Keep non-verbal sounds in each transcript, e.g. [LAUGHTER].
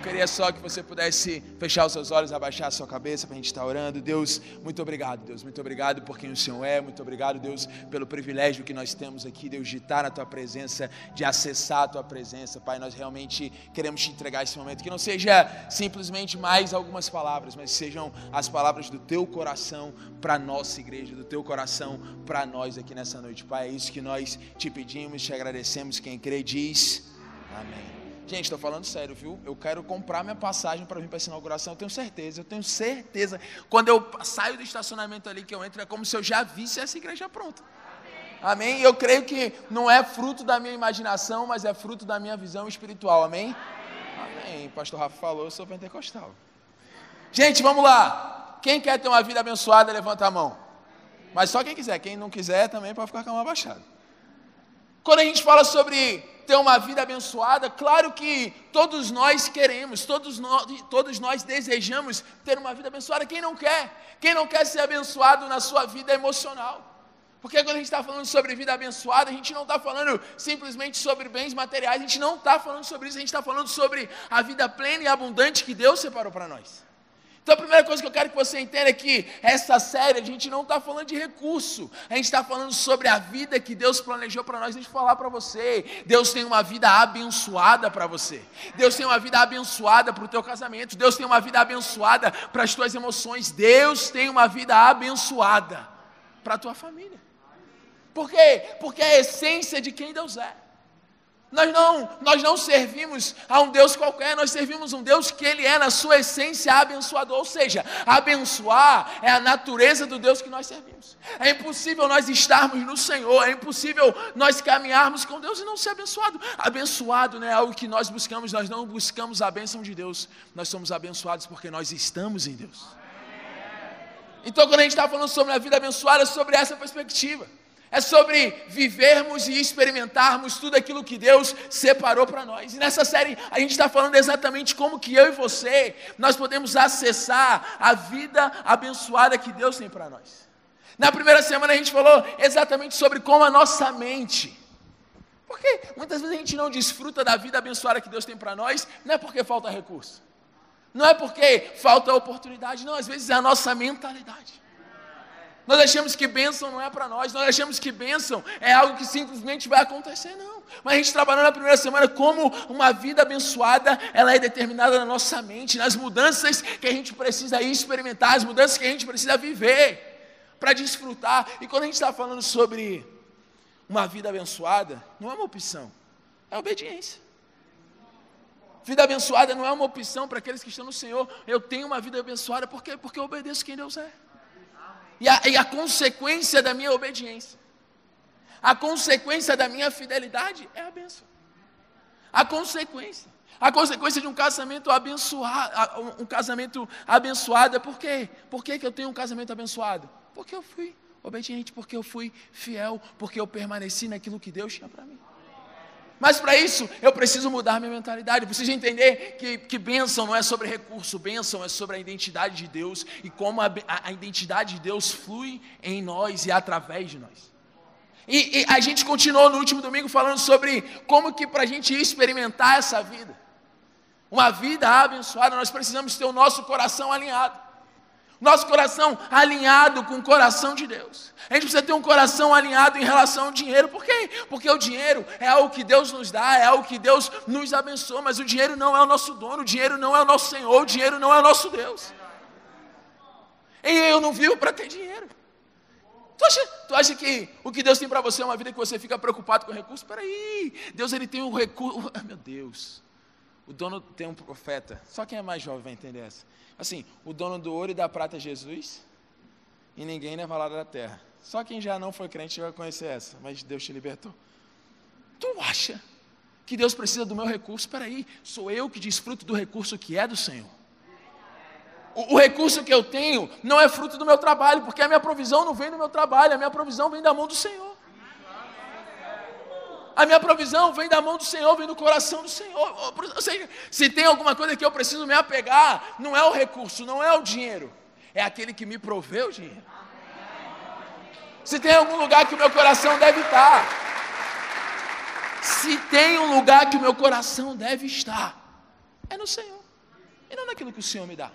eu queria só que você pudesse fechar os seus olhos, abaixar a sua cabeça para a gente estar orando. Deus, muito obrigado, Deus, muito obrigado por quem o Senhor é, muito obrigado, Deus, pelo privilégio que nós temos aqui, Deus, de estar na tua presença, de acessar a tua presença, Pai. Nós realmente queremos te entregar esse momento, que não seja simplesmente mais algumas palavras, mas sejam as palavras do teu coração para a nossa igreja, do teu coração para nós aqui nessa noite, Pai. É isso que nós te pedimos, te agradecemos. Quem crê diz amém. Gente, estou falando sério, viu? Eu quero comprar minha passagem para vir para essa inauguração. Eu tenho certeza, eu tenho certeza. Quando eu saio do estacionamento ali que eu entro, é como se eu já visse essa igreja pronta. Amém? Eu creio que não é fruto da minha imaginação, mas é fruto da minha visão espiritual. Amém? Amém. Amém. Pastor Rafa falou, eu sou pentecostal. Gente, vamos lá. Quem quer ter uma vida abençoada, levanta a mão. Mas só quem quiser. Quem não quiser também pode ficar com a mão abaixada. Quando a gente fala sobre ter uma vida abençoada, claro que todos nós queremos, todos nós, todos nós desejamos ter uma vida abençoada. Quem não quer? Quem não quer ser abençoado na sua vida emocional? Porque quando a gente está falando sobre vida abençoada, a gente não está falando simplesmente sobre bens materiais, a gente não está falando sobre isso, a gente está falando sobre a vida plena e abundante que Deus separou para nós. Então a primeira coisa que eu quero que você entenda é que essa série a gente não está falando de recurso, a gente está falando sobre a vida que Deus planejou para nós. Deixa eu falar para você: Deus tem uma vida abençoada para você, Deus tem uma vida abençoada para o teu casamento, Deus tem uma vida abençoada para as tuas emoções, Deus tem uma vida abençoada para a tua família. Por quê? Porque é a essência de quem Deus é. Nós não, nós não servimos a um Deus qualquer, nós servimos um Deus que Ele é, na sua essência, abençoador. Ou seja, abençoar é a natureza do Deus que nós servimos. É impossível nós estarmos no Senhor, é impossível nós caminharmos com Deus e não ser abençoado. Abençoado não é algo que nós buscamos, nós não buscamos a bênção de Deus, nós somos abençoados porque nós estamos em Deus. Então, quando a gente está falando sobre a vida abençoada, é sobre essa perspectiva. É sobre vivermos e experimentarmos tudo aquilo que Deus separou para nós. E nessa série a gente está falando exatamente como que eu e você nós podemos acessar a vida abençoada que Deus tem para nós. Na primeira semana a gente falou exatamente sobre como a nossa mente. Porque muitas vezes a gente não desfruta da vida abençoada que Deus tem para nós, não é porque falta recurso. Não é porque falta oportunidade, não, às vezes é a nossa mentalidade. Nós achamos que bênção não é para nós, nós achamos que bênção é algo que simplesmente vai acontecer, não. Mas a gente trabalhou na primeira semana como uma vida abençoada, ela é determinada na nossa mente, nas mudanças que a gente precisa experimentar, as mudanças que a gente precisa viver para desfrutar. E quando a gente está falando sobre uma vida abençoada, não é uma opção, é obediência. Vida abençoada não é uma opção para aqueles que estão no Senhor. Eu tenho uma vida abençoada porque, porque eu obedeço quem Deus é e a, e a consequência da minha obediência. A consequência da minha fidelidade é a bênção. A consequência. A consequência de um casamento abençoado, um casamento abençoado é por quê? Por que, que eu tenho um casamento abençoado? Porque eu fui obediente, porque eu fui fiel, porque eu permaneci naquilo que Deus tinha para mim. Mas para isso eu preciso mudar minha mentalidade, eu preciso entender que, que bênção não é sobre recurso, bênção é sobre a identidade de Deus e como a, a, identidade de Deus flui em nós e através de nós. E, e a gente continuou no último domingo falando sobre como que para a gente experimentar essa vida, uma vida abençoada, nós precisamos ter o nosso coração alinhado nosso coração alinhado com o coração de Deus. A gente precisa ter um coração alinhado em relação ao dinheiro. Por quê? Porque o dinheiro é algo que Deus nos dá, é algo que Deus nos abençoa, mas o dinheiro não é o nosso dono, o dinheiro não é o nosso Senhor, o dinheiro não é o nosso Deus. E eu não vivo para ter dinheiro. Tu acha, tu acha que o que Deus tem para você é uma vida que você fica preocupado com recursos? Espera aí, Deus ele tem um recurso. [LAUGHS] meu Deus, o dono tem um profeta. Só quem é mais jovem vai entender essa. Assim, o dono do ouro e da prata é Jesus, e ninguém leva lá da terra. Só quem já não foi crente vai conhecer essa, mas Deus te libertou. Tu acha que Deus precisa do meu recurso? Espera aí, sou eu que desfruto do recurso que é do Senhor. O, o, recurso que eu tenho não é fruto do meu trabalho, porque a minha provisão não vem do meu trabalho, a minha provisão vem da mão do Senhor. A minha provisão vem da mão do Senhor, vem do coração do Senhor. Seja, se tem alguma coisa que eu preciso me apegar, não é o recurso, não é o dinheiro, é aquele que me proveu o dinheiro. Se tem algum lugar que o meu coração deve estar, se tem um lugar que o meu coração deve estar, é no Senhor. e não naquilo que o Senhor me dá.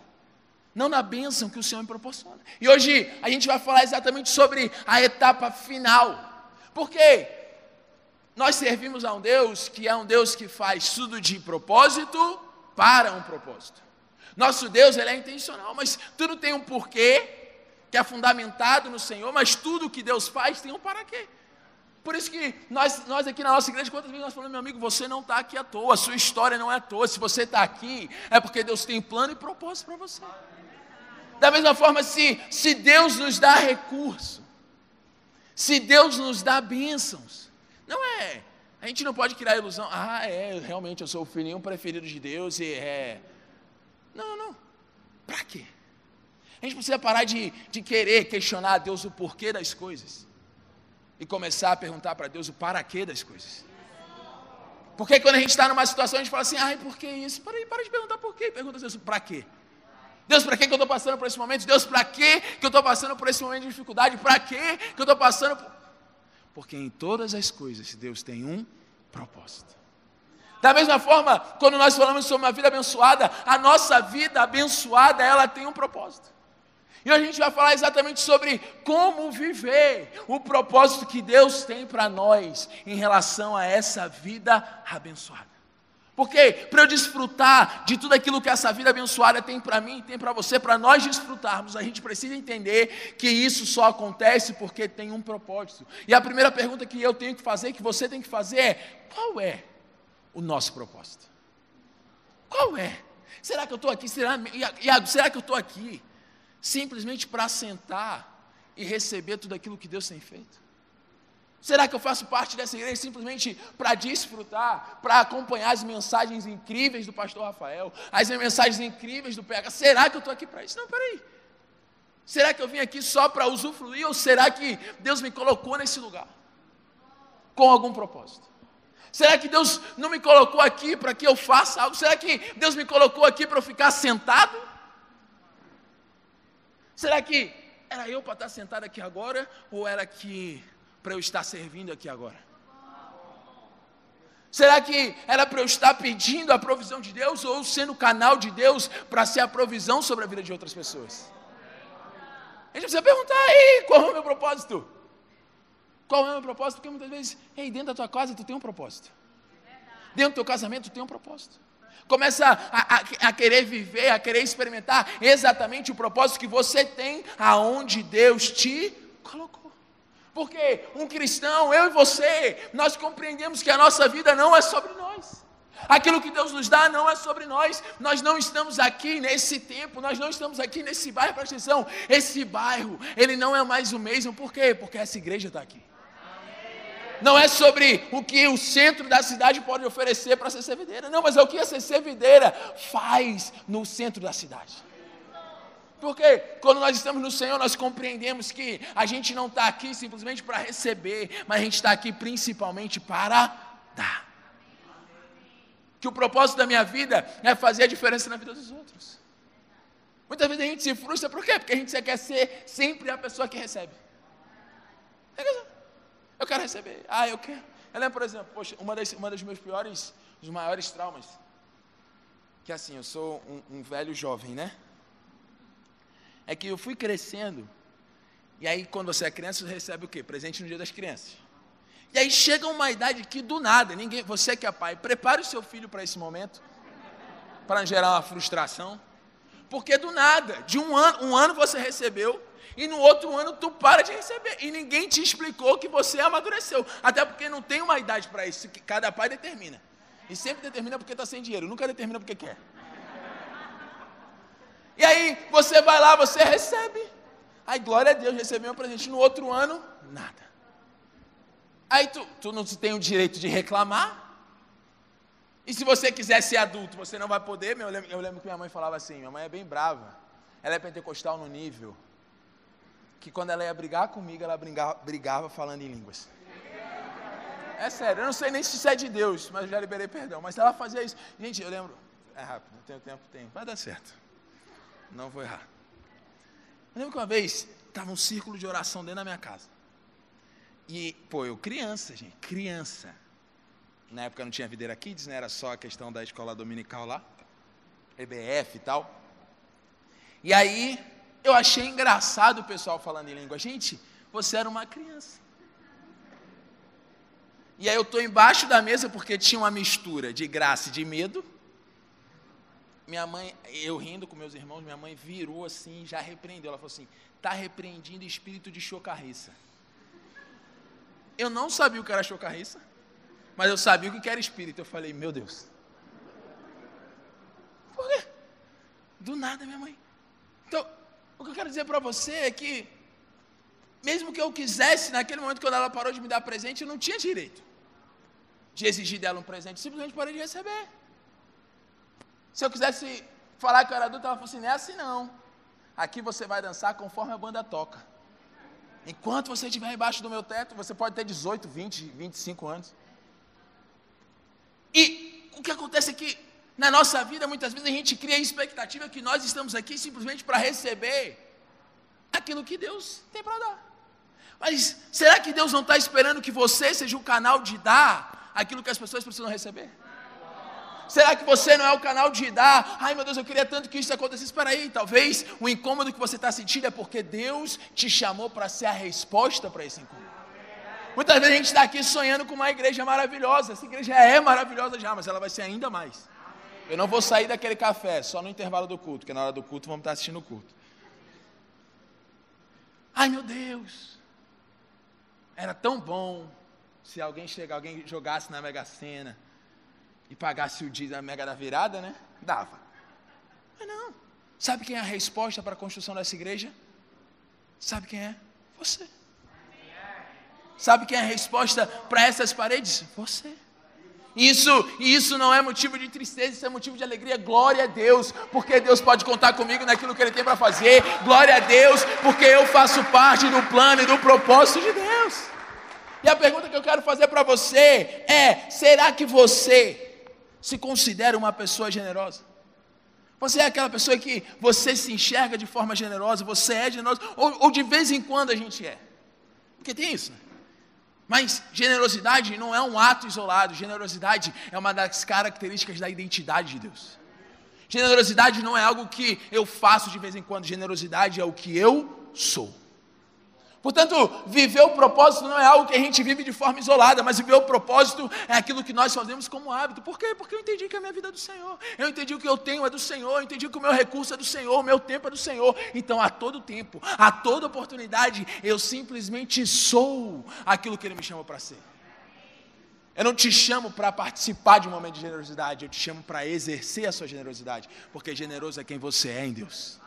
Não na bênção que o Senhor me proporciona. E hoje a gente vai falar exatamente sobre a etapa final. Porque nós servimos a um Deus que é um Deus que faz tudo de propósito para um propósito. Nosso Deus, ele é intencional, mas tudo tem um porquê que é fundamentado no Senhor, mas tudo que Deus faz tem um para quê. Por isso que nós, nós aqui na nossa igreja, quantas vezes nós falamos, meu amigo, você não está aqui à toa, a sua história não é à toa. Se você está aqui, é porque Deus tem plano e propósito para você. Da mesma forma, se, se Deus nos dá recurso, se Deus nos dá bênçãos, não é. A gente não pode criar ilusão, ah, é, realmente eu sou o filhinho preferido de Deus e é. Não, não. Para quê? A gente precisa parar de, de querer questionar a Deus o porquê das coisas e começar a perguntar para Deus o para quê das coisas. Porque quando a gente está numa situação, a gente fala assim, ai, por que isso? Para aí, para de perguntar por quê, pergunta a Deus, para quê? Deus, para que, eu estou passando por esse momento? Deus, para que, eu estou passando por esse momento de dificuldade? Para que eu estou passando por... Porque em todas as coisas Deus tem um propósito. Da mesma forma, quando nós falamos sobre uma vida abençoada, a nossa vida abençoada, ela tem um propósito. E a gente vai falar exatamente sobre como viver o propósito que Deus tem para nós em relação a essa vida abençoada. Porque para eu desfrutar de tudo aquilo que essa vida abençoada tem para mim, tem para você, para nós desfrutarmos, a gente precisa entender que isso só acontece porque tem um propósito. E a primeira pergunta que eu tenho que fazer, que você tem que fazer é: qual é o nosso propósito? Qual é? Será que eu estou aqui? Será, Iago, será que eu estou aqui simplesmente para sentar e receber tudo aquilo que Deus tem feito? Será que eu faço parte dessa igreja simplesmente para desfrutar, para acompanhar as mensagens incríveis do pastor Rafael, as mensagens incríveis do PH? Será que eu estou aqui para isso? Não, peraí. Será que eu vim aqui só para usufruir ou será que Deus me colocou nesse lugar com algum propósito? Será que Deus não me colocou aqui para que eu faça algo? Será que Deus me colocou aqui para eu ficar sentado? Será que era eu para estar sentado aqui agora ou era que para eu estar servindo aqui agora? Será que era para eu estar pedindo a provisão de Deus ou sendo canal de Deus para ser a provisão sobre a vida de outras pessoas? A gente precisa perguntar aí, qual é o meu propósito? Qual é o meu propósito? Porque muitas vezes, ei, dentro da tua casa tu tem um propósito. Dentro do teu casamento tu tem um propósito. Começa a, a, a, querer viver, a querer experimentar exatamente o propósito que você tem aonde Deus te colocou. Porque um cristão, eu e você, nós compreendemos que a nossa vida não é sobre nós. Aquilo que Deus nos dá não é sobre nós. Nós não estamos aqui nesse tempo, nós não estamos aqui nesse bairro, presta atenção. Esse bairro, ele não é mais o mesmo. Por quê? Porque essa igreja está aqui. Não é sobre o que o centro da cidade pode oferecer para ser servideira. Não, mas é o que a ser videira faz no centro da cidade. Porque quando nós estamos no Senhor, nós compreendemos que a gente não está aqui simplesmente para receber, mas a gente está aqui principalmente para dar. Que o propósito da minha vida é fazer a diferença na vida dos outros. Muitas vezes a gente se frustra, por quê? Porque a gente quer ser sempre a pessoa que recebe. Eu quero receber. Ah, eu quero. Eu lembro, por exemplo, poxa, uma das, uma das meus piores, dos maiores traumas, que assim, eu sou um, um velho jovem, né? É que eu fui crescendo, e aí quando você é criança, você recebe o quê? Presente no dia das crianças. E aí chega uma idade que do nada, ninguém, você que é pai, prepare o seu filho para esse momento, para gerar uma frustração, porque do nada, de um ano, um ano você recebeu, e no outro ano tu para de receber, e ninguém te explicou que você amadureceu, até porque não tem uma idade para isso, que cada pai determina, e sempre determina porque está sem dinheiro, nunca determina porque quer. E aí você vai lá, você recebe. Aí, glória a Deus, recebeu um presente. No outro ano, nada. Aí tu, tu não tem o direito de reclamar. E se você quiser ser adulto, você não vai poder. Eu lembro, eu lembro que minha mãe falava assim: minha mãe é bem brava. Ela é pentecostal no nível que quando ela ia brigar comigo, ela brigava, brigava falando em línguas. É sério, eu não sei nem se isso é de Deus, mas eu já liberei perdão. Mas ela fazia isso. Gente, eu lembro. É rápido, não tenho tempo, tem. Vai dar certo. Não vou errar. Eu lembro que uma vez estava um círculo de oração dentro da minha casa. E, pô, eu criança, gente, criança. Na época não tinha videira kids, né? Era só a questão da escola dominical lá. EBF e tal. E aí eu achei engraçado o pessoal falando em língua. Gente, você era uma criança. E aí eu estou embaixo da mesa porque tinha uma mistura de graça e de medo. Minha mãe, eu rindo com meus irmãos, minha mãe virou assim, já repreendeu. Ela falou assim: está repreendindo espírito de chocarriça. Eu não sabia o que era chocarriça, mas eu sabia o que era espírito. Eu falei: meu Deus. Por quê? Do nada, minha mãe. Então, o que eu quero dizer para você é que, mesmo que eu quisesse, naquele momento, quando ela parou de me dar presente, eu não tinha direito de exigir dela um presente, simplesmente parei de receber. Se eu quisesse falar que eu era adulto, ela falou assim: não é assim não. Aqui você vai dançar conforme a banda toca. Enquanto você estiver embaixo do meu teto, você pode ter 18, 20, 25 anos. E o que acontece é que na nossa vida, muitas vezes a gente cria a expectativa que nós estamos aqui simplesmente para receber aquilo que Deus tem para dar. Mas será que Deus não está esperando que você seja o canal de dar aquilo que as pessoas precisam receber? Será que você não é o canal de dar? Ai meu Deus, eu queria tanto que isso acontecesse. Espera aí, talvez o incômodo que você está sentindo é porque Deus te chamou para ser a resposta para esse incômodo. Muitas vezes a gente está aqui sonhando com uma igreja maravilhosa. Essa igreja é maravilhosa já, mas ela vai ser ainda mais. Eu não vou sair daquele café só no intervalo do culto, porque na hora do culto vamos estar assistindo o culto. Ai meu Deus, era tão bom se alguém chegar, alguém jogasse na Mega Sena e pagasse o dia da Mega da virada, né? Dava. Mas não. Sabe quem é a resposta para a construção dessa igreja? Sabe quem é? Você. Sabe quem é a resposta para essas paredes? Você. Isso, isso não é motivo de tristeza, isso é motivo de alegria. Glória a Deus, porque Deus pode contar comigo naquilo que Ele tem para fazer. Glória a Deus, porque eu faço parte do plano e do propósito de Deus. E a pergunta que eu quero fazer para você é: será que você se considera uma pessoa generosa? Você é aquela pessoa que você se enxerga de forma generosa, você é generoso, ou, ou de vez em quando a gente é? Porque tem isso, né? Mas generosidade não é um ato isolado, generosidade é uma das características da identidade de Deus. Generosidade não é algo que eu faço de vez em quando, generosidade é o que eu sou. Portanto, viver o propósito não é algo que a gente vive de forma isolada, mas viver o propósito é aquilo que nós fazemos como hábito. Por quê? Porque eu entendi que a minha vida é do Senhor. Eu entendi que o que eu tenho é do Senhor. Eu entendi que o meu recurso é do Senhor, o meu tempo é do Senhor. Então, a todo tempo, a toda oportunidade, eu simplesmente sou aquilo que Ele me chamou para ser. Eu não te chamo para participar de um momento de generosidade, eu te chamo para exercer a sua generosidade, porque generoso é quem você é em Deus.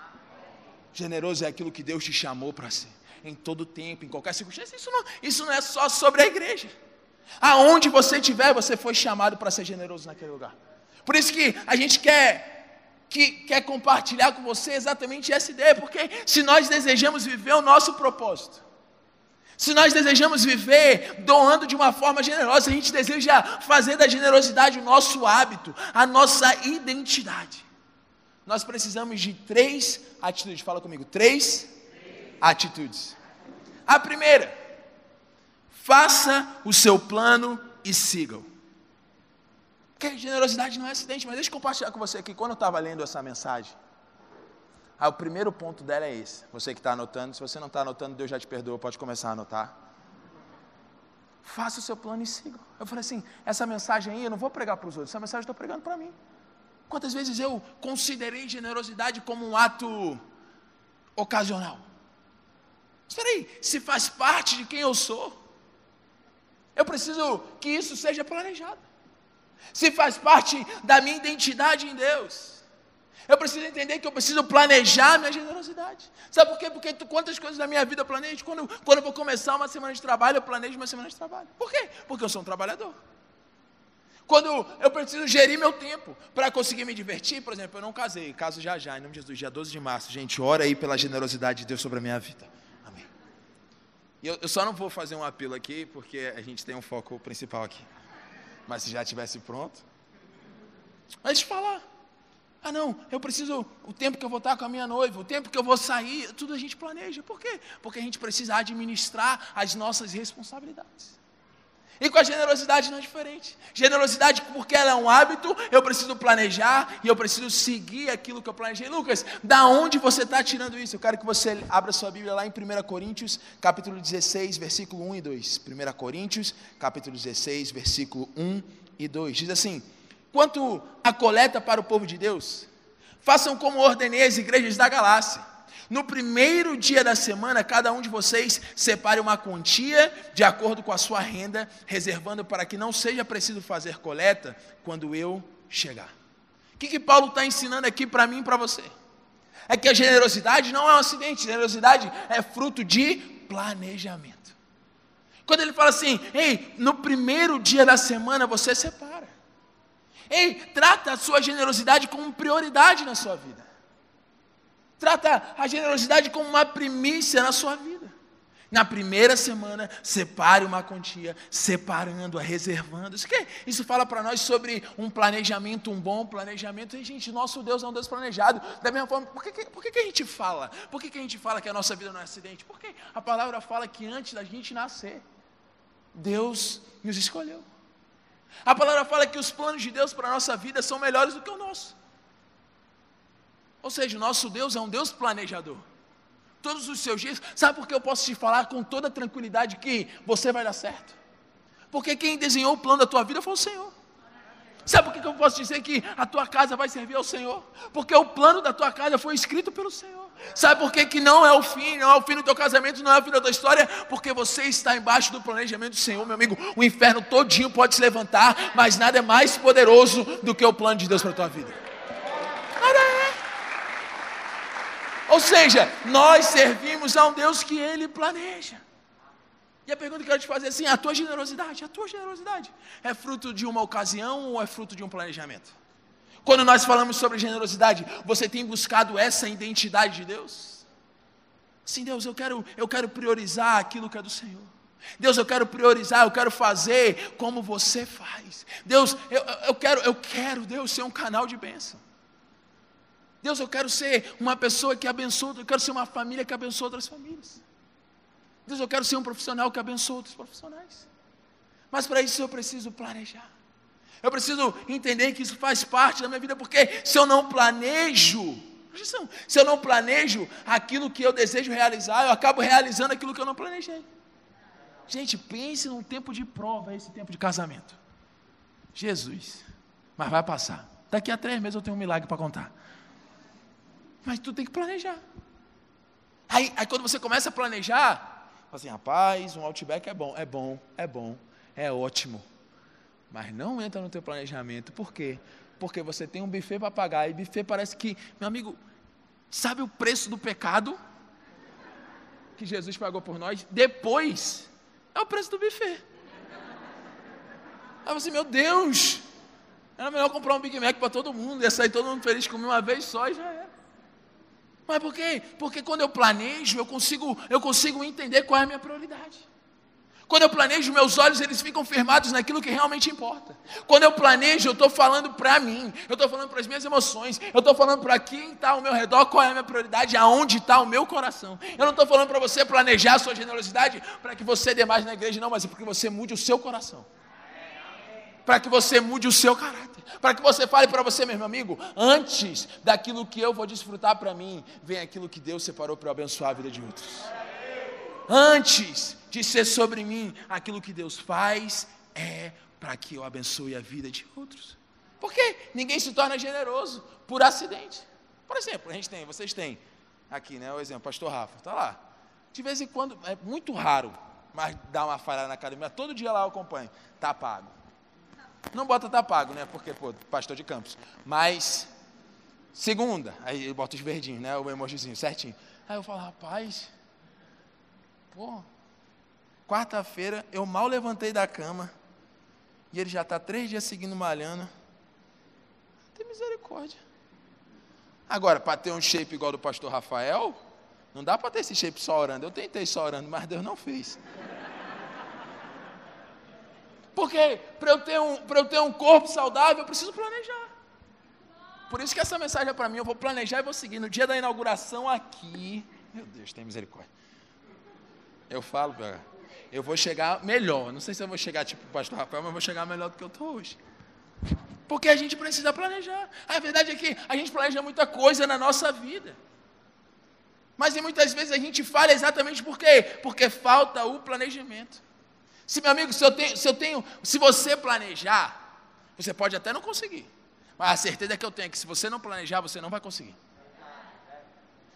Generoso é aquilo que Deus te chamou para ser em todo tempo, em qualquer circunstância. Isso não, isso não é só sobre a igreja. Aonde você estiver, você foi chamado para ser generoso naquele lugar. Por isso que a gente quer que quer compartilhar com você exatamente essa ideia, porque se nós desejamos viver o nosso propósito, se nós desejamos viver doando de uma forma generosa, a gente deseja fazer da generosidade o nosso hábito, a nossa identidade. Nós precisamos de três atitudes. Fala comigo, três atitudes. A primeira, faça o seu plano e siga-o. Porque generosidade não é acidente, mas deixa eu compartilhar com você aqui. Quando eu estava lendo essa mensagem, ah, o primeiro ponto dela é esse. Você que está anotando, se você não está anotando, Deus já te perdoa, pode começar a anotar. Faça o seu plano e siga. Eu falei assim: essa mensagem aí eu não vou pregar para os outros, essa mensagem eu estou pregando para mim. Quantas vezes eu considerei generosidade como um ato ocasional? Espera aí, se faz parte de quem eu sou, eu preciso que isso seja planejado. Se faz parte da minha identidade em Deus, eu preciso entender que eu preciso planejar minha generosidade. Sabe por quê? Porque quantas coisas na minha vida eu planejo? Quando, quando eu vou começar uma semana de trabalho, eu planejo uma semana de trabalho. Por quê? Porque eu sou um trabalhador. Quando eu preciso gerir meu tempo para conseguir me divertir, por exemplo, eu não casei, caso já já, em nome de Jesus, dia 12 de março. Gente, ora aí pela generosidade de Deus sobre a minha vida. E eu, eu só não vou fazer um apelo aqui, porque a gente tem um foco principal aqui. Mas se já tivesse pronto. Mas falar. Ah, não, eu preciso, o tempo que eu vou estar com a minha noiva, o tempo que eu vou sair, tudo a gente planeja. Por quê? Porque a gente precisa administrar as nossas responsabilidades. E com a generosidade não é diferente. Generosidade, porque ela é um hábito, eu preciso planejar e eu preciso seguir aquilo que eu planejei. Lucas, da onde você está tirando isso? Eu quero que você abra sua Bíblia lá em 1 Coríntios, capítulo 16, versículo 1 e 2. 1 Coríntios, capítulo 16, versículo 1 e 2. Diz assim: Quanto à coleta para o povo de Deus, façam como ordenei as igrejas da Galácia no primeiro dia da semana, cada um de vocês separe uma quantia de acordo com a sua renda, reservando para que não seja preciso fazer coleta quando eu chegar. O que, que Paulo está ensinando aqui para mim e para você? É que a generosidade não é um acidente, generosidade é fruto de planejamento. Quando ele fala assim, ei, no primeiro dia da semana você separa. Ei, trata a sua generosidade como prioridade na sua vida. Trata a generosidade como uma primícia na sua vida. Na primeira semana, separe uma quantia, separando-a, reservando. Isso, que, isso fala para nós sobre um planejamento, um bom planejamento. E, gente, nosso Deus é um Deus planejado. Da mesma forma, por que, por que, que a gente fala? Por que, que a gente fala que a nossa vida não é acidente? Porque a palavra fala que antes da gente nascer, Deus nos escolheu. A palavra fala que os planos de Deus para a nossa vida são melhores do que o nosso. Ou seja, o nosso Deus é um Deus planejador. Todos os seus dias, sabe por que eu posso te falar com toda tranquilidade que você vai dar certo? Porque quem desenhou o plano da tua vida foi o Senhor. Sabe por que eu posso dizer que a tua casa vai servir ao Senhor? Porque o plano da tua casa foi escrito pelo Senhor. Sabe por que, que não é o fim, não é o fim do teu casamento, não é o fim da tua história? Porque você está embaixo do planejamento do Senhor, meu amigo. O inferno todinho pode se levantar, mas nada é mais poderoso do que o plano de Deus para a tua vida. Nada é. Ou seja, nós servimos a um Deus que Ele planeja. E a pergunta que eu quero te fazer é assim: a tua generosidade, a tua generosidade é fruto de uma ocasião ou é fruto de um planejamento? Quando nós falamos sobre generosidade, você tem buscado essa identidade de Deus? Sim, Deus, eu quero, eu quero priorizar aquilo que é do Senhor. Deus, eu quero priorizar, eu quero fazer como você faz. Deus, eu, eu quero, eu quero, Deus, ser um canal de bênção. Deus, eu quero ser uma pessoa que abençoa, eu quero ser uma família que abençoa outras famílias. Deus, eu quero ser um profissional que abençoa outros profissionais. Mas para isso eu preciso planejar. Eu preciso entender que isso faz parte da minha vida, porque se eu não planejo, se eu não planejo aquilo que eu desejo realizar, eu acabo realizando aquilo que eu não planejei. Gente, pense num tempo de prova, esse tempo de casamento. Jesus, mas vai passar. Daqui a três meses eu tenho um milagre para contar. Mas tu tem que planejar. Aí, aí quando você começa a planejar, assim, rapaz, um Outback é bom, é bom, é bom, é ótimo. Mas não entra no teu planejamento. Por quê? Porque você tem um buffet para pagar. E buffet parece que, meu amigo, sabe o preço do pecado que Jesus pagou por nós? Depois é o preço do buffet. Aí você, meu Deus, era melhor comprar um Big Mac para todo mundo, ia sair todo mundo feliz comer uma vez só e já era. Mas por quê? Porque quando eu planejo, eu consigo, eu consigo entender qual é a minha prioridade. Quando eu planejo, meus olhos eles ficam firmados naquilo que realmente importa. Quando eu planejo, eu estou falando para mim, eu estou falando para as minhas emoções, eu estou falando para quem está ao meu redor, qual é a minha prioridade, aonde está o meu coração. Eu não estou falando para você planejar a sua generosidade para que você dê mais na igreja, não, mas é para que você mude o seu coração para que você mude o seu caráter, para que você fale para você, meu amigo, antes daquilo que eu vou desfrutar para mim, vem aquilo que Deus separou para abençoar a vida de outros. Antes de ser sobre mim, aquilo que Deus faz é para que eu abençoe a vida de outros. Porque ninguém se torna generoso por acidente. Por exemplo, a gente tem, vocês têm aqui, né, o exemplo, pastor Rafa, está lá. De vez em quando, é muito raro, mas dá uma falhada na academia, todo dia lá eu acompanho, está pago. Não bota tá pago, né? Porque, pô, pastor de campos. Mas, segunda, aí bota os verdinhos, né? O emojizinho, certinho. Aí eu falo, rapaz, pô, quarta-feira eu mal levantei da cama e ele já está três dias seguindo malhando. Tem misericórdia. Agora, para ter um shape igual do pastor Rafael, não dá para ter esse shape só orando. Eu tentei só orando, mas Deus não fez. Porque para eu, ter um, eu ter um corpo saudável, eu preciso planejar. Por isso que essa mensagem é para mim. Eu vou planejar e vou seguir. No dia da inauguração aqui. Meu Deus, tem misericórdia. Eu falo, eu vou chegar melhor. Não sei se eu vou chegar tipo o pastor Rafael, mas eu vou chegar melhor do que eu estou hoje. Porque a gente precisa planejar. A verdade é que a gente planeja muita coisa na nossa vida. Mas muitas vezes a gente falha exatamente por quê? Porque falta o planejamento. Se meu amigo, se eu tenho, se eu tenho, se você planejar, você pode até não conseguir. Mas a certeza que eu tenho é que se você não planejar, você não vai conseguir.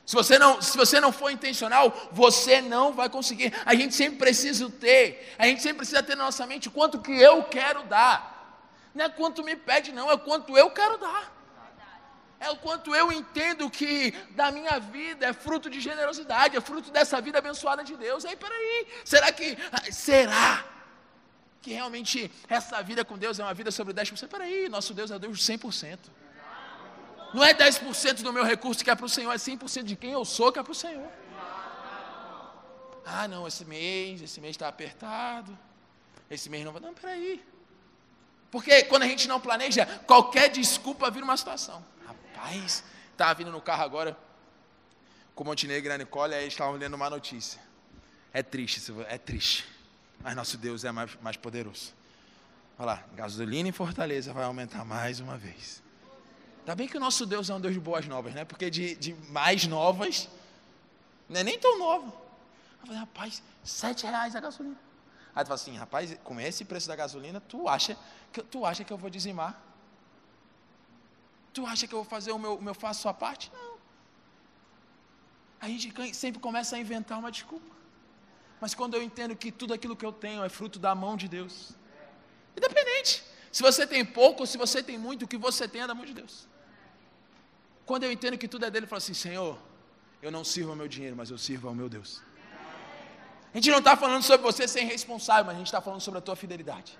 Se você não, se você não for intencional, você não vai conseguir. A gente sempre precisa ter, a gente sempre precisa ter na nossa mente quanto que eu quero dar. Não é quanto me pede, não, é quanto eu quero dar. É o quanto eu entendo que da minha vida é fruto de generosidade, é fruto dessa vida abençoada de Deus. Aí, peraí, será que. Será que realmente essa vida com Deus é uma vida sobre 10%? Peraí, nosso Deus é Deus de 100%. Não é 10% do meu recurso que é para o Senhor, é 100% de quem eu sou que é para o Senhor. Ah, não, esse mês, esse mês está apertado. Esse mês não vai. Não, peraí. Porque quando a gente não planeja, qualquer desculpa vira uma situação. Rapaz, estava vindo no carro agora com Montenegro e a Nicole, aí eles estavam lendo uma notícia. É triste, é triste. Mas nosso Deus é mais, mais poderoso. Olha lá, gasolina em Fortaleza vai aumentar mais uma vez. Ainda bem que o nosso Deus é um Deus de boas novas, né? Porque de, de mais novas, não é nem tão nova. Eu falei, rapaz, sete reais a gasolina. Aí tu fala assim, rapaz, com esse preço da gasolina, tu acha que, tu acha que eu vou dizimar? Tu acha que eu vou fazer o meu, o meu faço sua parte? Não. A gente sempre começa a inventar uma desculpa. Mas quando eu entendo que tudo aquilo que eu tenho é fruto da mão de Deus, independente, se você tem pouco ou se você tem muito, o que você tem é da mão de Deus. Quando eu entendo que tudo é dele, eu falo assim: Senhor, eu não sirvo ao meu dinheiro, mas eu sirvo ao meu Deus. A gente não está falando sobre você ser irresponsável, mas a gente está falando sobre a tua fidelidade.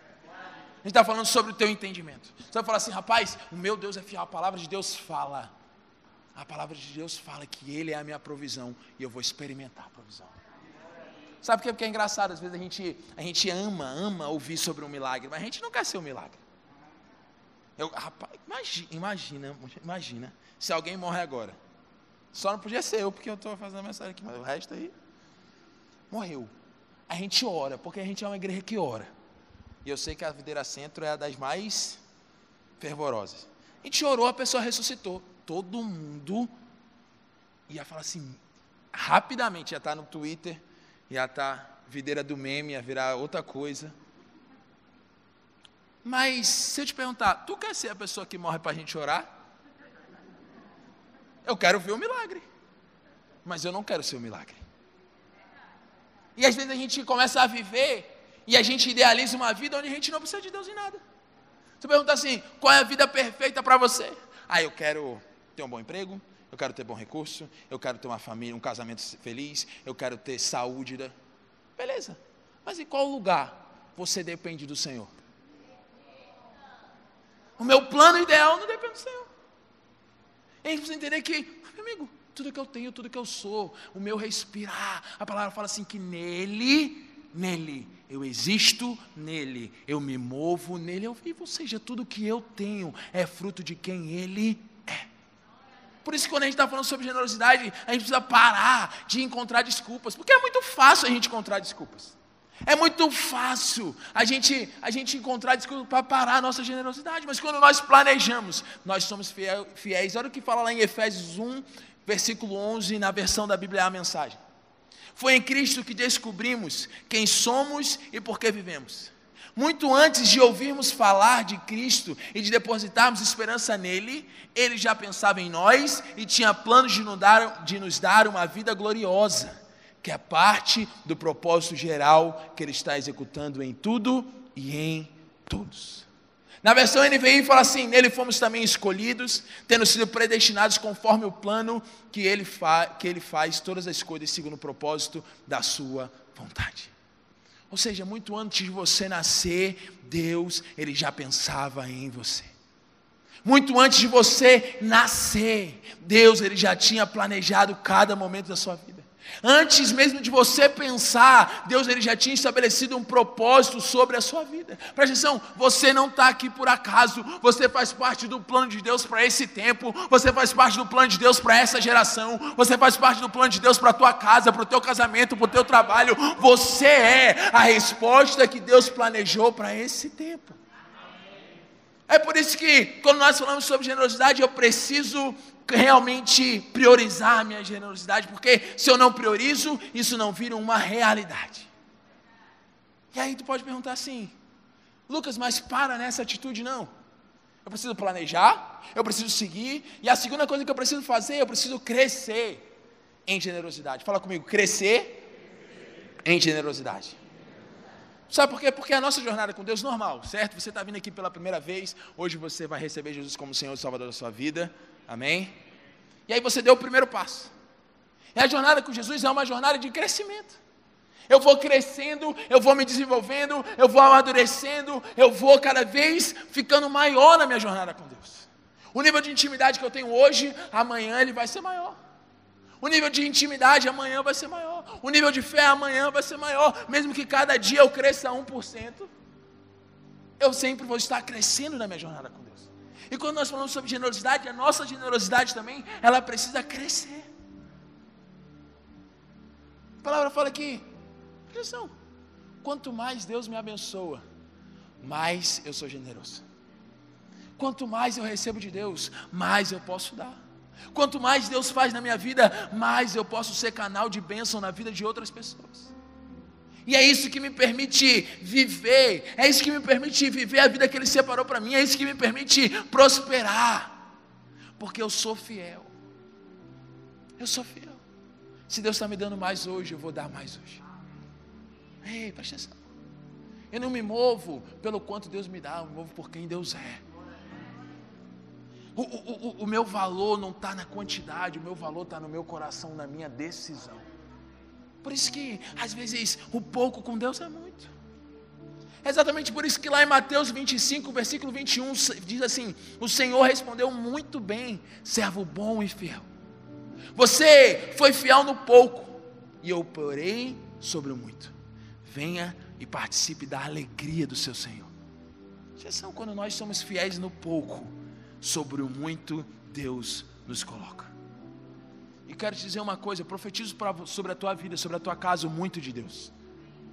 Gente está falando sobre o teu entendimento. Você vai falar assim, rapaz, o meu Deus é fiel, a palavra de Deus fala. A palavra de Deus fala que Ele é a minha provisão e eu vou experimentar a provisão. Sabe por quê? Porque é engraçado, às vezes a gente, a gente ama, ama ouvir sobre um milagre, mas a gente não quer ser um milagre. Eu, rapaz, imagina, imagina se alguém morre agora. Só não podia ser eu, porque eu estou fazendo a mensagem aqui, mas o resto aí morreu. A gente ora, porque a gente é uma igreja que ora. E eu sei que a Videira Centro é a das mais fervorosas. A gente orou, a pessoa ressuscitou. Todo mundo ia falar assim, rapidamente, ia estar no Twitter, ia estar videira do meme, ia virar outra coisa. Mas se eu te perguntar, tu quer ser a pessoa que morre para a gente orar? Eu quero ver o milagre. Mas eu não quero ser o milagre. E às vezes a gente começa a viver e a gente idealiza uma vida onde a gente não precisa de Deus em nada. Você pergunta assim: qual é a vida perfeita para você? Ah, eu quero ter um bom emprego, eu quero ter bom recurso, eu quero ter uma família, um casamento feliz, eu quero ter saúde. Da... Beleza, mas em qual lugar você depende do Senhor? O meu plano ideal não depende do Senhor. E a gente precisa entender que, meu amigo, tudo que eu tenho, tudo que eu sou, o meu respirar, a palavra fala assim que nele, nele, eu existo nele, eu me movo nele, eu vivo, ou seja, tudo que eu tenho é fruto de quem ele é. Por isso, quando a gente está falando sobre generosidade, a gente precisa parar de encontrar desculpas, porque é muito fácil a gente encontrar desculpas. É muito fácil a gente, a gente encontrar desculpas para parar a nossa generosidade, mas quando nós planejamos, nós somos fiéis. Olha o que fala lá em Efésios 1, versículo 11, na versão da Bíblia, a mensagem. Foi em Cristo que descobrimos quem somos e por que vivemos. Muito antes de ouvirmos falar de Cristo e de depositarmos esperança nele, ele já pensava em nós e tinha planos de nos dar, de nos dar uma vida gloriosa, que é parte do propósito geral que ele está executando em tudo e em todos. Na versão NVI fala assim: nele fomos também escolhidos, tendo sido predestinados conforme o plano que ele, que ele faz todas as coisas segundo o propósito da sua vontade. Ou seja, muito antes de você nascer, Deus, ele já pensava em você. Muito antes de você nascer, Deus, ele já tinha planejado cada momento da sua vida. Antes mesmo de você pensar, Deus ele já tinha estabelecido um propósito sobre a sua vida. Presta atenção, você não está aqui por acaso, você faz parte do plano de Deus para esse tempo, você faz parte do plano de Deus para essa geração, você faz parte do plano de Deus para a tua casa, para o teu casamento, para o teu trabalho. Você é a resposta que Deus planejou para esse tempo. É por isso que, quando nós falamos sobre generosidade, eu preciso realmente priorizar a minha generosidade, porque se eu não priorizo, isso não vira uma realidade. E aí tu pode perguntar assim, Lucas, mas para nessa atitude não. Eu preciso planejar, eu preciso seguir, e a segunda coisa que eu preciso fazer, eu preciso crescer em generosidade. Fala comigo, crescer em generosidade. Sabe por quê? Porque a nossa jornada com Deus é normal, certo? Você está vindo aqui pela primeira vez, hoje você vai receber Jesus como Senhor e Salvador da sua vida. Amém? E aí você deu o primeiro passo. E a jornada com Jesus é uma jornada de crescimento. Eu vou crescendo, eu vou me desenvolvendo, eu vou amadurecendo, eu vou cada vez ficando maior na minha jornada com Deus. O nível de intimidade que eu tenho hoje, amanhã ele vai ser maior. O nível de intimidade amanhã vai ser maior. O nível de fé amanhã vai ser maior. Mesmo que cada dia eu cresça 1%, eu sempre vou estar crescendo na minha jornada com Deus. E quando nós falamos sobre generosidade, a nossa generosidade também, ela precisa crescer. A palavra fala aqui, atenção, quanto mais Deus me abençoa, mais eu sou generoso. Quanto mais eu recebo de Deus, mais eu posso dar. Quanto mais Deus faz na minha vida, mais eu posso ser canal de bênção na vida de outras pessoas. E é isso que me permite viver, é isso que me permite viver a vida que Ele separou para mim, é isso que me permite prosperar, porque eu sou fiel. Eu sou fiel. Se Deus está me dando mais hoje, eu vou dar mais hoje. Ei, presta atenção. Eu não me movo pelo quanto Deus me dá, eu me movo por quem Deus é. O, o, o, o meu valor não está na quantidade, o meu valor está no meu coração, na minha decisão. Por isso que, às vezes, o pouco com Deus é muito. É exatamente por isso que lá em Mateus 25, versículo 21, diz assim: O Senhor respondeu muito bem, servo bom e fiel. Você foi fiel no pouco, e eu porei sobre o muito. Venha e participe da alegria do seu Senhor. São quando nós somos fiéis no pouco, sobre o muito Deus nos coloca. E quero te dizer uma coisa: profetizo sobre a tua vida, sobre a tua casa, o muito de Deus.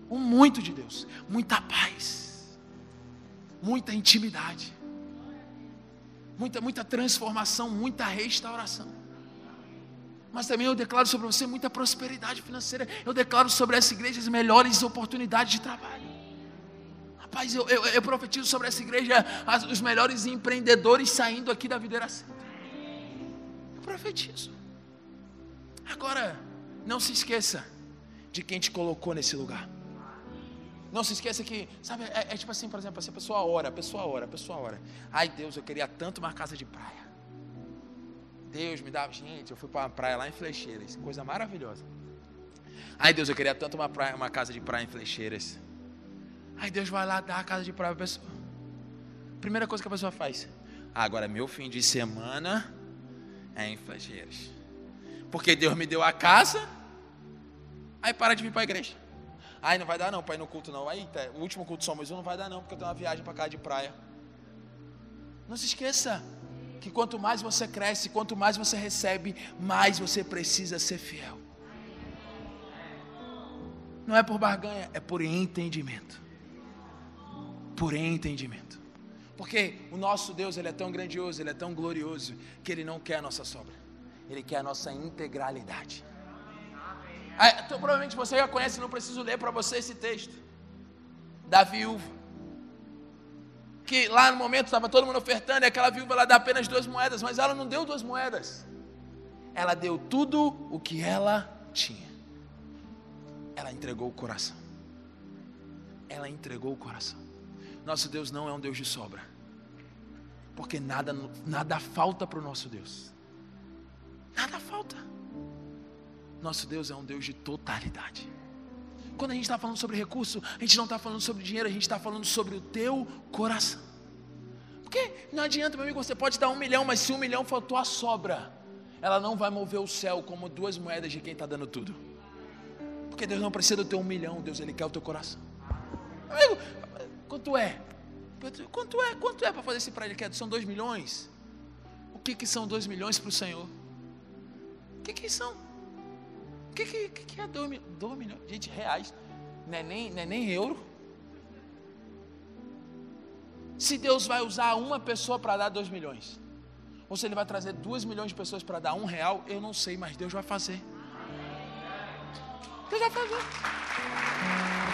O muito de Deus. Muita paz. Muita intimidade. Muita, muita transformação, muita restauração. Mas também eu declaro sobre você muita prosperidade financeira. Eu declaro sobre essa igreja as melhores oportunidades de trabalho. Rapaz, eu, eu, eu profetizo sobre essa igreja as, os melhores empreendedores saindo aqui da videira. Eu profetizo. Agora, não se esqueça de quem te colocou nesse lugar. Não se esqueça que, sabe, é, é tipo assim, por exemplo, assim, a pessoa ora, a pessoa ora, a pessoa ora. Ai Deus, eu queria tanto uma casa de praia. Deus me dava, gente, eu fui para uma praia lá em Flecheiras, coisa maravilhosa. Ai Deus, eu queria tanto uma, praia, uma casa de praia em Flecheiras. Ai Deus vai lá dar a casa de praia para pessoa. Primeira coisa que a pessoa faz. Ah, agora meu fim de semana é em Flecheiras porque Deus me deu a casa, aí para de vir para a igreja. Aí não vai dar não para ir no culto não. Aí tá, o último culto só mais um não vai dar não, porque eu tenho uma viagem para cá de praia. Não se esqueça que quanto mais você cresce, quanto mais você recebe, mais você precisa ser fiel. Não é por barganha, é por entendimento. Por entendimento. Porque o nosso Deus, ele é tão grandioso, ele é tão glorioso, que ele não quer a nossa sobra. Ele quer a nossa integralidade. Ah, então, provavelmente você já conhece, não preciso ler para você esse texto. Da viúva. Que lá no momento estava todo mundo ofertando, e aquela viúva ela dá apenas duas moedas, mas ela não deu duas moedas. Ela deu tudo o que ela tinha. Ela entregou o coração. Ela entregou o coração. Nosso Deus não é um Deus de sobra. Porque nada, nada falta para o nosso Deus. Nada falta. Nosso Deus é um Deus de totalidade. Quando a gente está falando sobre recurso, a gente não está falando sobre dinheiro, a gente está falando sobre o teu coração. Porque não adianta, meu amigo, você pode dar um milhão, mas se um milhão for tua sobra, ela não vai mover o céu como duas moedas de quem está dando tudo. Porque Deus não precisa do teu um milhão, Deus ele quer o teu coração. Amigo, quanto é? Quanto é? Quanto é para fazer esse prédio? São dois milhões? O que, que são dois milhões para o Senhor? Que, que são? O que, que, que é dois, dois milhões? Gente, reais. Não é nem, não é nem euro. Se Deus vai usar uma pessoa para dar dois milhões, ou se Ele vai trazer duas milhões de pessoas para dar um real, eu não sei, mas Deus vai fazer. Deus vai fazer.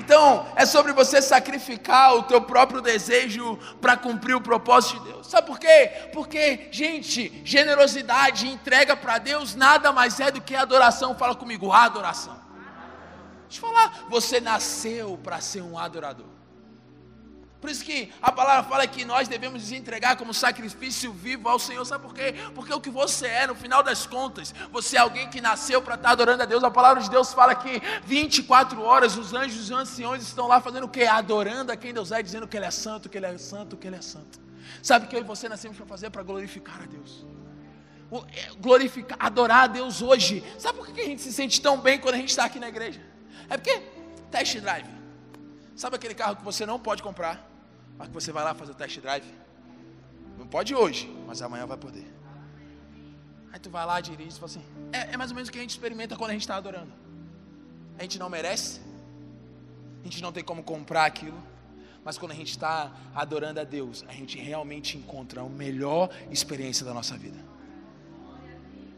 Então, é sobre você sacrificar o teu próprio desejo para cumprir o propósito de Deus. Sabe por quê? Porque, gente, generosidade entrega para Deus nada mais é do que adoração. Fala comigo, adoração. Deixa eu falar, você nasceu para ser um adorador. Por isso que a palavra fala que nós devemos nos entregar como sacrifício vivo ao Senhor. Sabe por quê? Porque o que você é, no final das contas, você é alguém que nasceu para estar adorando a Deus. A palavra de Deus fala que 24 horas os anjos e os anciões estão lá fazendo o quê? Adorando a quem Deus é, dizendo que Ele é santo, que Ele é santo, que Ele é santo. Sabe o que eu e você nascemos para fazer? Para glorificar a Deus. É, glorificar, adorar a Deus hoje. Sabe por que a gente se sente tão bem quando a gente está aqui na igreja? É porque test drive. Sabe aquele carro que você não pode comprar? Mas que você vai lá fazer o test drive. Não pode hoje, mas amanhã vai poder. Aí tu vai lá, dirige e fala assim. É, é mais ou menos o que a gente experimenta quando a gente está adorando. A gente não merece. A gente não tem como comprar aquilo. Mas quando a gente está adorando a Deus, a gente realmente encontra a melhor experiência da nossa vida.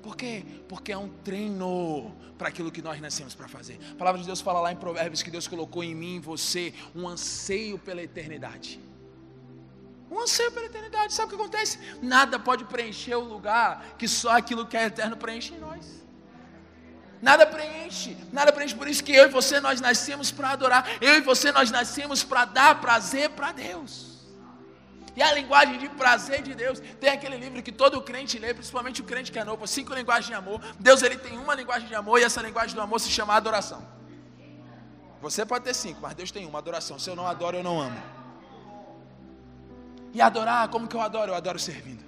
Por quê? Porque é um treino para aquilo que nós nascemos para fazer. A palavra de Deus fala lá em Provérbios que Deus colocou em mim e você um anseio pela eternidade. Um anseio pela eternidade. Sabe o que acontece? Nada pode preencher o lugar que só aquilo que é eterno preenche em nós. Nada preenche, nada preenche. Por isso que eu e você nós nascemos para adorar. Eu e você nós nascemos para dar prazer para Deus. E a linguagem de prazer de Deus, tem aquele livro que todo crente lê, principalmente o crente que é novo, cinco linguagens de amor. Deus ele tem uma linguagem de amor e essa linguagem do amor se chama adoração. Você pode ter cinco, mas Deus tem uma adoração. Se eu não adoro, eu não amo. E adorar, como que eu adoro? Eu adoro servindo.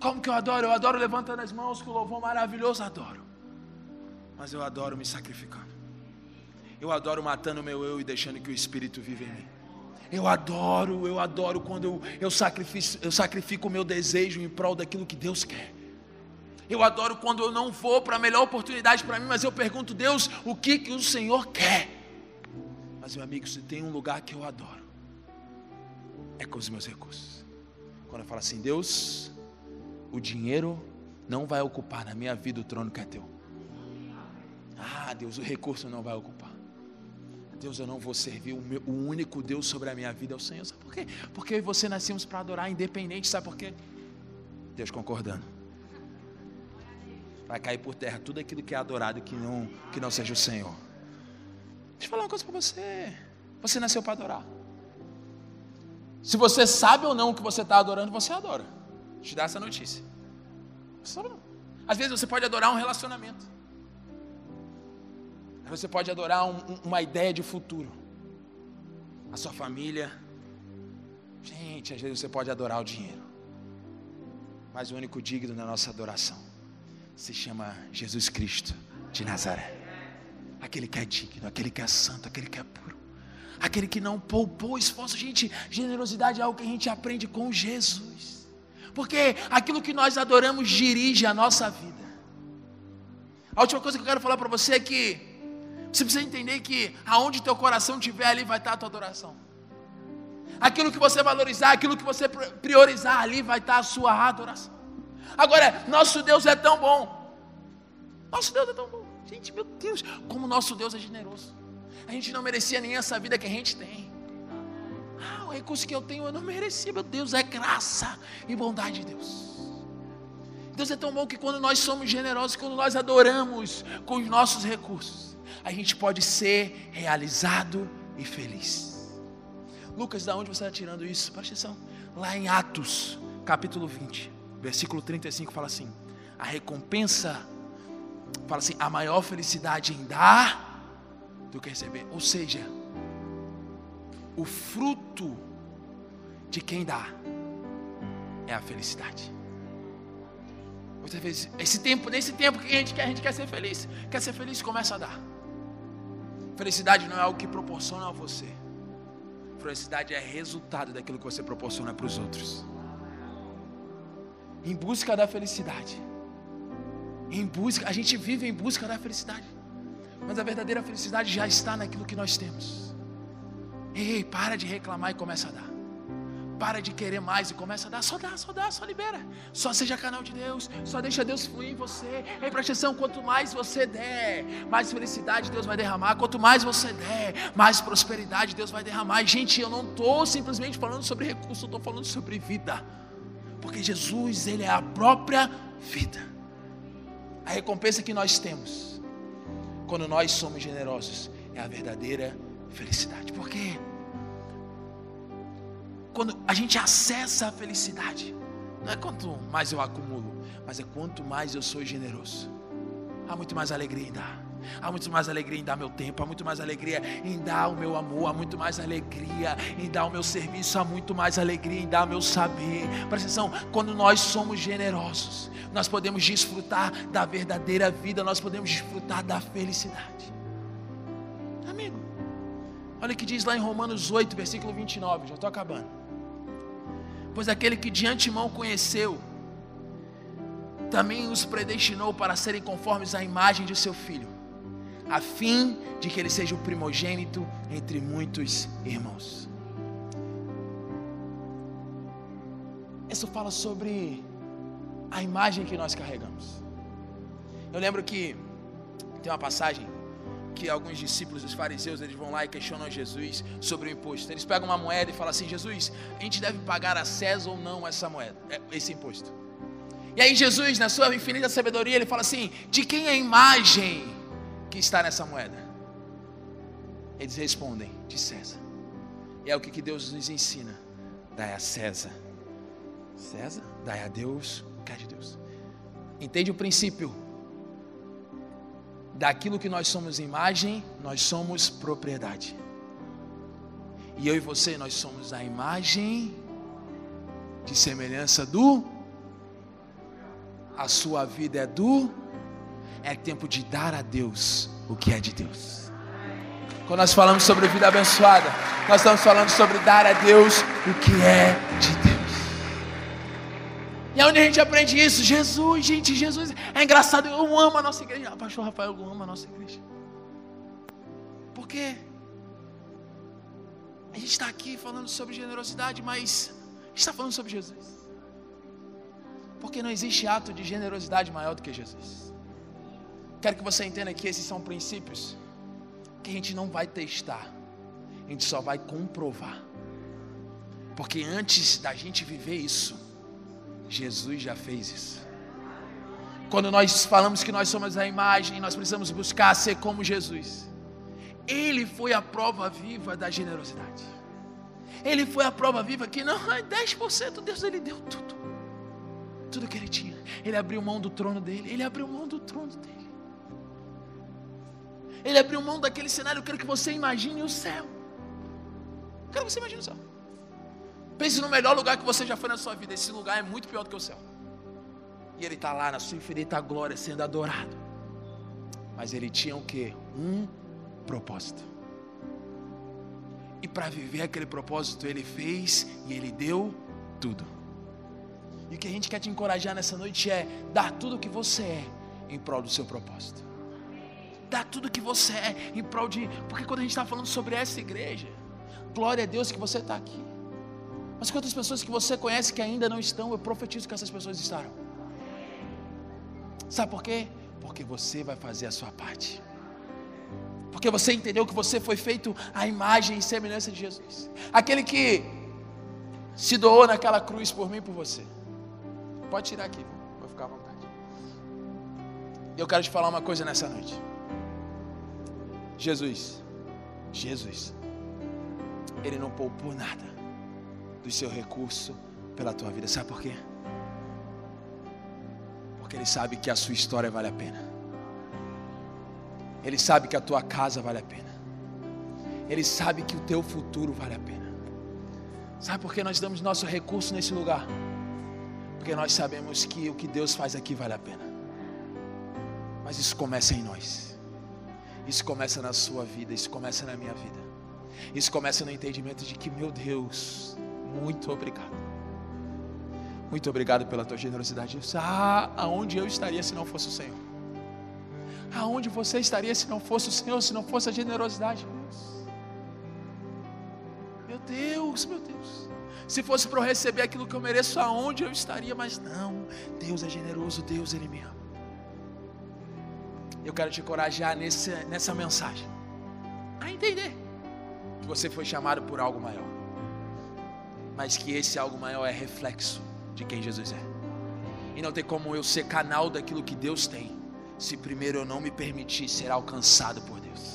Como que eu adoro? Eu adoro levantando as mãos com louvor maravilhoso, adoro. Mas eu adoro me sacrificando. Eu adoro matando o meu eu e deixando que o Espírito vive em mim. Eu adoro, eu adoro quando eu, eu, sacrifico, eu sacrifico o meu desejo em prol daquilo que Deus quer. Eu adoro quando eu não vou para a melhor oportunidade para mim, mas eu pergunto, Deus, o que, que o Senhor quer? Mas, meu amigo, se tem um lugar que eu adoro, é com os meus recursos. Quando eu falo assim, Deus, o dinheiro não vai ocupar na minha vida o trono que é teu. Ah, Deus, o recurso não vai ocupar. Deus, eu não vou servir o, meu, o único Deus sobre a minha vida é o Senhor. Sabe por quê? Porque eu e você nascemos para adorar independente, sabe por quê? Deus concordando. Vai cair por terra tudo aquilo que é adorado que não, que não seja o Senhor. Deixa eu falar uma coisa para você. Você nasceu para adorar. Se você sabe ou não o que você está adorando, você adora. Te dar essa notícia. Você sabe não. Às vezes você pode adorar um relacionamento. Você pode adorar um, uma ideia de futuro. A sua família. Gente, às vezes você pode adorar o dinheiro. Mas o único digno da nossa adoração se chama Jesus Cristo de Nazaré. Aquele que é digno, aquele que é santo, aquele que é puro aquele que não poupou esforço. Gente, generosidade é algo que a gente aprende com Jesus, porque aquilo que nós adoramos dirige a nossa vida. A última coisa que eu quero falar para você é que você precisa entender que aonde teu coração estiver, ali vai estar a tua adoração. Aquilo que você valorizar, aquilo que você priorizar, ali vai estar a sua adoração. Agora, nosso Deus é tão bom. Nosso Deus é tão bom. Gente, meu Deus, como nosso Deus é generoso. A gente não merecia nem essa vida que a gente tem. Ah, o recurso que eu tenho eu não merecia, meu Deus, é graça e bondade de Deus. Deus é tão bom que quando nós somos generosos, quando nós adoramos com os nossos recursos, a gente pode ser realizado e feliz. Lucas, da onde você está tirando isso? Presta atenção. Lá em Atos, capítulo 20, versículo 35, fala assim: a recompensa, fala assim, a maior felicidade em dar do que receber. Ou seja, o fruto de quem dá é a felicidade. Muitas vezes, esse tempo, nesse tempo que a gente quer, a gente quer ser feliz. Quer ser feliz, começa a dar. Felicidade não é algo que proporciona a você. Felicidade é resultado daquilo que você proporciona para os outros. Em busca da felicidade. Em busca, a gente vive em busca da felicidade. Mas a verdadeira felicidade já está naquilo que nós temos. Ei, para de reclamar e começa a dar. Para de querer mais e começa a dar. Só dá, só dá, só libera. Só seja canal de Deus. Só deixa Deus fluir em você. Ei, presta atenção: quanto mais você der, mais felicidade Deus vai derramar. Quanto mais você der, mais prosperidade Deus vai derramar. E, gente, eu não estou simplesmente falando sobre recurso, eu estou falando sobre vida. Porque Jesus, Ele é a própria vida. A recompensa que nós temos quando nós somos generosos é a verdadeira felicidade. Por quê? quando a gente acessa a felicidade, não é quanto mais eu acumulo, mas é quanto mais eu sou generoso. Há muito mais alegria em dar. Há muito mais alegria em dar meu tempo, há muito mais alegria em dar o meu amor, há muito mais alegria em dar o meu serviço, há muito mais alegria em dar o meu saber. Presta atenção, quando nós somos generosos, nós podemos desfrutar da verdadeira vida, nós podemos desfrutar da felicidade. Amigo, olha o que diz lá em Romanos 8, versículo 29, já estou acabando pois aquele que de antemão conheceu, também os predestinou para serem conformes à imagem de seu filho, a fim de que ele seja o primogênito entre muitos irmãos. Isso fala sobre a imagem que nós carregamos. Eu lembro que tem uma passagem que alguns discípulos dos fariseus eles vão lá e questionam Jesus sobre o imposto. Eles pegam uma moeda e falam assim: Jesus, a gente deve pagar a César ou não essa moeda, é, esse imposto? E aí Jesus, na sua infinita sabedoria, ele fala assim: de quem é a imagem que está nessa moeda? Eles respondem: de César. E é o que Deus nos ensina: dai a César. César, dai a Deus o que é de Deus. Entende o princípio? daquilo que nós somos imagem, nós somos propriedade. E eu e você, nós somos a imagem de semelhança do. A sua vida é do. É tempo de dar a Deus o que é de Deus. Quando nós falamos sobre vida abençoada, nós estamos falando sobre dar a Deus o que é de Deus. E onde a gente aprende isso? Jesus, gente, Jesus. É engraçado, eu amo a nossa igreja. O pastor Rafael, eu amo a nossa igreja. Por quê? A gente está aqui falando sobre generosidade, mas a gente está falando sobre Jesus. Porque não existe ato de generosidade maior do que Jesus. Quero que você entenda que esses são princípios que a gente não vai testar, a gente só vai comprovar. Porque antes da gente viver isso, Jesus já fez isso. Quando nós falamos que nós somos a imagem, nós precisamos buscar ser como Jesus. Ele foi a prova viva da generosidade. Ele foi a prova viva que não, 10% Deus ele deu tudo. Tudo que ele tinha. Ele abriu mão do trono dele. Ele abriu mão do trono dele. Ele abriu mão daquele cenário. Eu quero que você imagine o céu. Eu quero que você imagine o céu. Pense no melhor lugar que você já foi na sua vida. Esse lugar é muito pior do que o céu. E ele está lá na sua infinita glória sendo adorado. Mas ele tinha o que? Um propósito. E para viver aquele propósito, ele fez e ele deu tudo. E o que a gente quer te encorajar nessa noite é dar tudo o que você é em prol do seu propósito. Dar tudo que você é em prol de. Porque quando a gente está falando sobre essa igreja, glória a Deus que você está aqui. Mas quantas pessoas que você conhece que ainda não estão, eu profetizo que essas pessoas estarão. Sabe por quê? Porque você vai fazer a sua parte. Porque você entendeu que você foi feito à imagem e semelhança de Jesus. Aquele que se doou naquela cruz por mim e por você. Pode tirar aqui, vou ficar à vontade. Eu quero te falar uma coisa nessa noite. Jesus, Jesus, Ele não poupou nada do seu recurso pela tua vida. Sabe por quê? Porque Ele sabe que a sua história vale a pena. Ele sabe que a tua casa vale a pena. Ele sabe que o teu futuro vale a pena. Sabe por que nós damos nosso recurso nesse lugar? porque nós sabemos que o que Deus faz aqui vale a pena. Mas isso começa em nós. Isso começa na sua vida, isso começa na minha vida. Isso começa no entendimento de que, meu Deus, muito obrigado. Muito obrigado pela tua generosidade. Ah, aonde eu estaria se não fosse o Senhor? Aonde você estaria se não fosse o Senhor, se não fosse a generosidade? Meu Deus, meu Deus. Se fosse para eu receber aquilo que eu mereço, aonde eu estaria? Mas não, Deus é generoso, Deus Ele me ama. Eu quero te encorajar nesse, nessa mensagem a entender que você foi chamado por algo maior, mas que esse algo maior é reflexo de quem Jesus é. E não tem como eu ser canal daquilo que Deus tem, se primeiro eu não me permitir ser alcançado por Deus.